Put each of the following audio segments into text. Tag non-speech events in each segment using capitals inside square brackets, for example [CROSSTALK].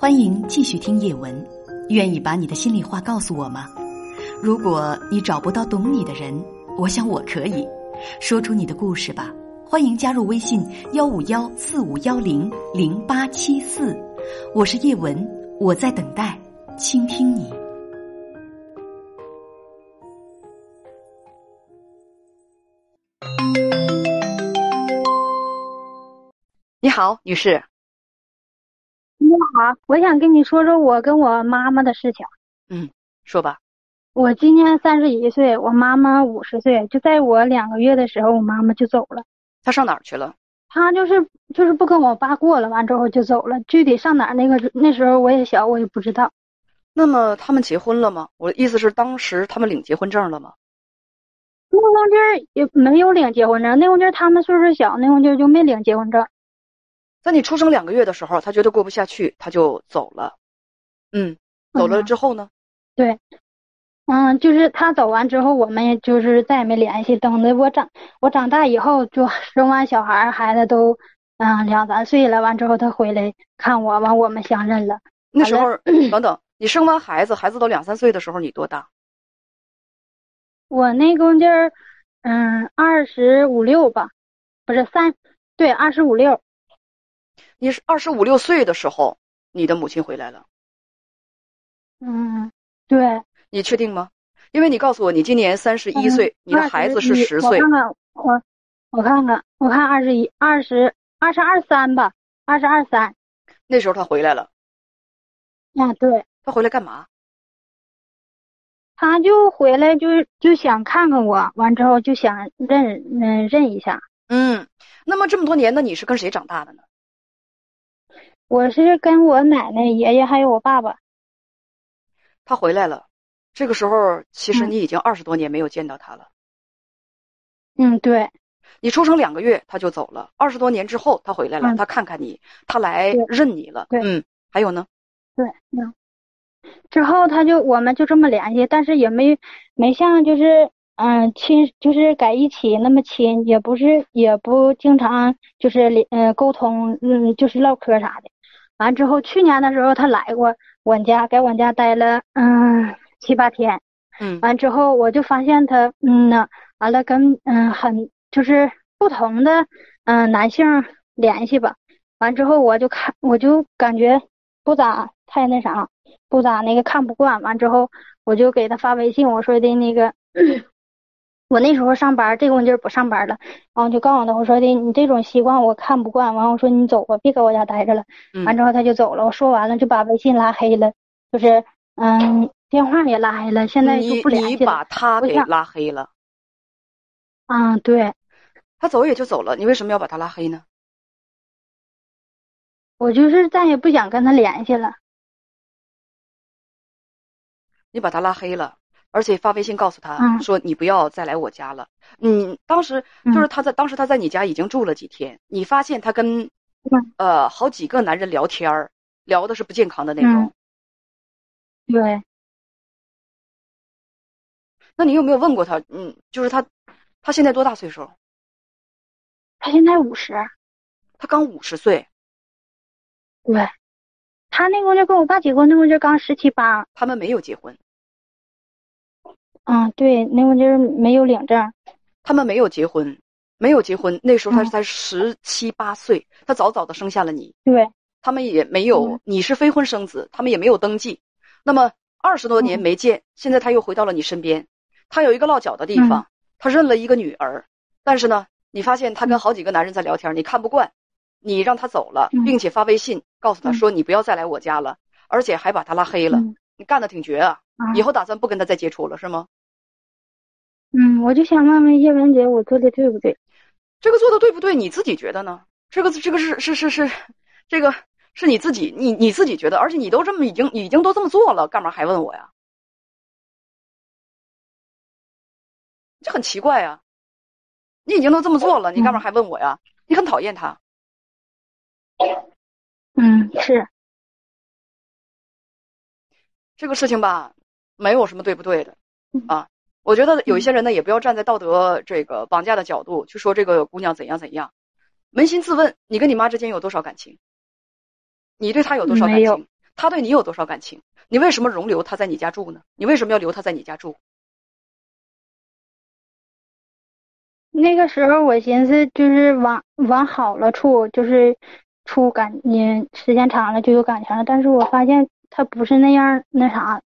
欢迎继续听叶文，愿意把你的心里话告诉我吗？如果你找不到懂你的人，我想我可以说出你的故事吧。欢迎加入微信幺五幺四五幺零零八七四，我是叶文，我在等待倾听你。你好，女士。你好，我想跟你说说我跟我妈妈的事情。嗯，说吧。我今年三十一岁，我妈妈五十岁。就在我两个月的时候，我妈妈就走了。她上哪儿去了？她就是就是不跟我爸过了，完之后就走了。具体上哪儿，那个那时候我也小，我也不知道。那么他们结婚了吗？我的意思是，当时他们领结婚证了吗？那会儿也没有领结婚证，那会儿他们岁数小，那会儿就没领结婚证。在你出生两个月的时候，他觉得过不下去，他就走了。嗯，走了之后呢？对，嗯，就是他走完之后，我们也就是再也没联系。等的我长我长大以后，就生完小孩，孩子都嗯两三岁了。完之后他回来看我，完我们相认了。那时候 [CLEARS THROAT] 等等，你生完孩子，孩子都两三岁的时候，你多大？我那公劲儿，嗯，二十五六吧，不是三，对，二十五六。你是二十五六岁的时候，你的母亲回来了。嗯，对。你确定吗？因为你告诉我你今年三十一岁，你的孩子是十岁。我看看，我我看看，我看二十一、二十二十二三吧，二十二三。那时候他回来了。啊，对。他回来干嘛？他就回来就就想看看我，完之后就想认嗯认一下。嗯，那么这么多年呢，你是跟谁长大的呢？我是跟我奶奶、爷爷还有我爸爸。他回来了，这个时候其实你已经二十多年没有见到他了。嗯，对。你出生两个月他就走了，二十多年之后他回来了，他看看你，他来认你了。对，嗯，还有呢？对，嗯。之后他就我们就这么联系，但是也没没像就是嗯亲就是在一起那么亲，也不是也不经常就是联嗯沟通嗯就是唠嗑啥的。完之后，去年的时候他来过我家，在我家待了嗯七八天。嗯。完之后，我就发现他嗯呢，完了跟嗯很就是不同的嗯男性联系吧。完之后，我就看我就感觉不咋太那啥，不咋那个看不惯。完之后，我就给他发微信，我说的那个。我那时候上班，这个劲儿不上班了，然后就告诉他，我说的你这种习惯我看不惯，完我说你走吧，别搁我家待着了。完之后他就走了，我说完了就把微信拉黑了，就是嗯电话也拉黑了，现在就不联系了。你把他给拉黑了？啊，对。他走也就走了，你为什么要把他拉黑呢？我就是再也不想跟他联系了。你把他拉黑了。而且发微信告诉他说：“你不要再来我家了。”嗯当时就是他在当时他在你家已经住了几天，你发现他跟呃好几个男人聊天儿，聊的是不健康的内容。对。那你有没有问过他？嗯，就是他，他现在多大岁数？他现在五十。他刚五十岁。对。他那会儿跟我爸结婚，那会儿刚十七八。他们没有结婚。嗯，对，那会就是没有领证，他们没有结婚，没有结婚。那时候他才十七八岁，他早早的生下了你。对，他们也没有，你是非婚生子，他们也没有登记。那么二十多年没见，现在他又回到了你身边。他有一个落脚的地方，他认了一个女儿。但是呢，你发现他跟好几个男人在聊天，你看不惯，你让他走了，并且发微信告诉他说你不要再来我家了，而且还把他拉黑了。你干的挺绝啊！以后打算不跟他再接触了，是吗？嗯，我就想问问叶文姐，我做的对不对？这个做的对不对？你自己觉得呢？这个这个是是是是，这个是你自己你你自己觉得，而且你都这么已经已经都这么做了，干嘛还问我呀？这很奇怪啊！你已经都这么做了，你干嘛还问我呀？你很讨厌他。嗯，是。这个事情吧，没有什么对不对的啊。我觉得有一些人呢，也不要站在道德这个绑架的角度去说这个姑娘怎样怎样。扪心自问，你跟你妈之间有多少感情？你对她有多少感情？她对你有多少感情？你为什么容留她在你家住呢？你为什么要留她在你家住？那个时候我寻思，就是往往好了处，就是处感，你时间长了就有感情了。但是我发现他不是那样，那啥。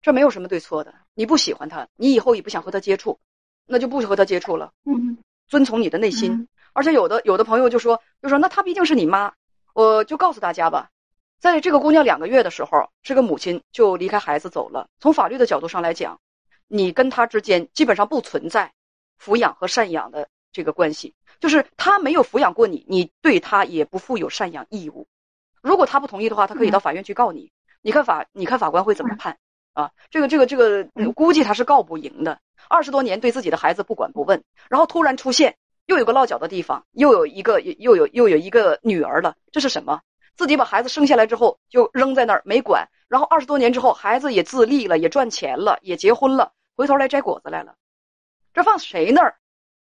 这没有什么对错的。你不喜欢他，你以后也不想和他接触，那就不和他接触了。嗯，遵从你的内心。而且有的有的朋友就说，就说那他毕竟是你妈，我就告诉大家吧，在这个姑娘两个月的时候，这个母亲就离开孩子走了。从法律的角度上来讲，你跟她之间基本上不存在。抚养和赡养的这个关系，就是她没有抚养过你，你对她也不负有赡养义务。如果她不同意的话，她可以到法院去告你。你看法，你看法官会怎么判啊？这个，这个，这个，估计他是告不赢的。二十多年对自己的孩子不管不问，然后突然出现又有个落脚的地方，又有一个又有又有一个女儿了，这是什么？自己把孩子生下来之后就扔在那儿没管，然后二十多年之后孩子也自立了，也赚钱了，也结婚了，回头来摘果子来了。这放谁那儿？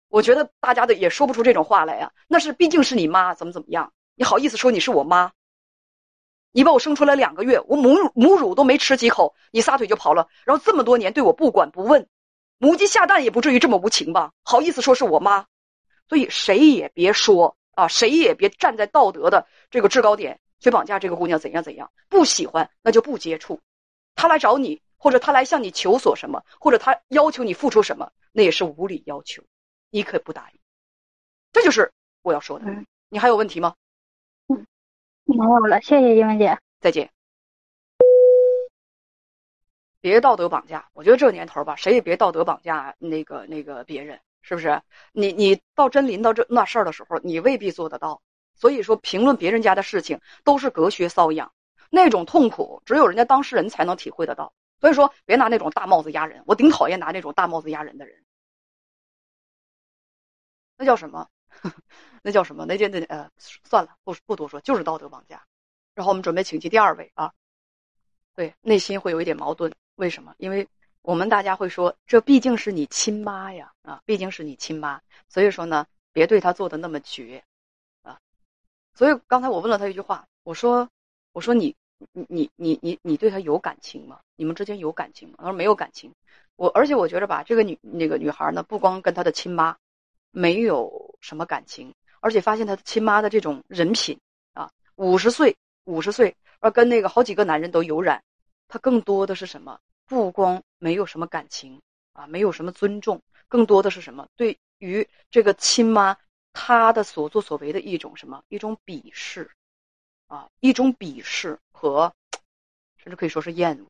我觉得大家的也说不出这种话来呀。那是毕竟是你妈，怎么怎么样？你好意思说你是我妈？你把我生出来两个月，我母乳母乳都没吃几口，你撒腿就跑了，然后这么多年对我不管不问，母鸡下蛋也不至于这么无情吧？好意思说是我妈？所以谁也别说啊，谁也别站在道德的这个制高点去绑架这个姑娘怎样怎样。不喜欢那就不接触，他来找你。或者他来向你求索什么，或者他要求你付出什么，那也是无理要求，你可不答应。这就是我要说的。你还有问题吗？没有了，谢谢英文姐，再见。别道德绑架，我觉得这年头吧，谁也别道德绑架那个那个别人，是不是？你你到真临到这那事儿的时候，你未必做得到。所以说，评论别人家的事情都是隔靴搔痒，那种痛苦只有人家当事人才能体会得到。所以说，别拿那种大帽子压人。我顶讨厌拿那种大帽子压人的人。那叫什么？[LAUGHS] 那叫什么？那叫那呃，算了，不不多说，就是道德绑架。然后我们准备请进第二位啊。对，内心会有一点矛盾。为什么？因为我们大家会说，这毕竟是你亲妈呀，啊，毕竟是你亲妈。所以说呢，别对她做的那么绝啊。所以刚才我问了他一句话，我说，我说你。你你你你你对他有感情吗？你们之间有感情吗？他说没有感情。我而且我觉得吧，这个女那个女孩呢，不光跟她的亲妈没有什么感情，而且发现他亲妈的这种人品啊，五十岁五十岁，而跟那个好几个男人都有染，他更多的是什么？不光没有什么感情啊，没有什么尊重，更多的是什么？对于这个亲妈，她的所作所为的一种什么？一种鄙视。啊，一种鄙视和，甚至可以说是厌恶。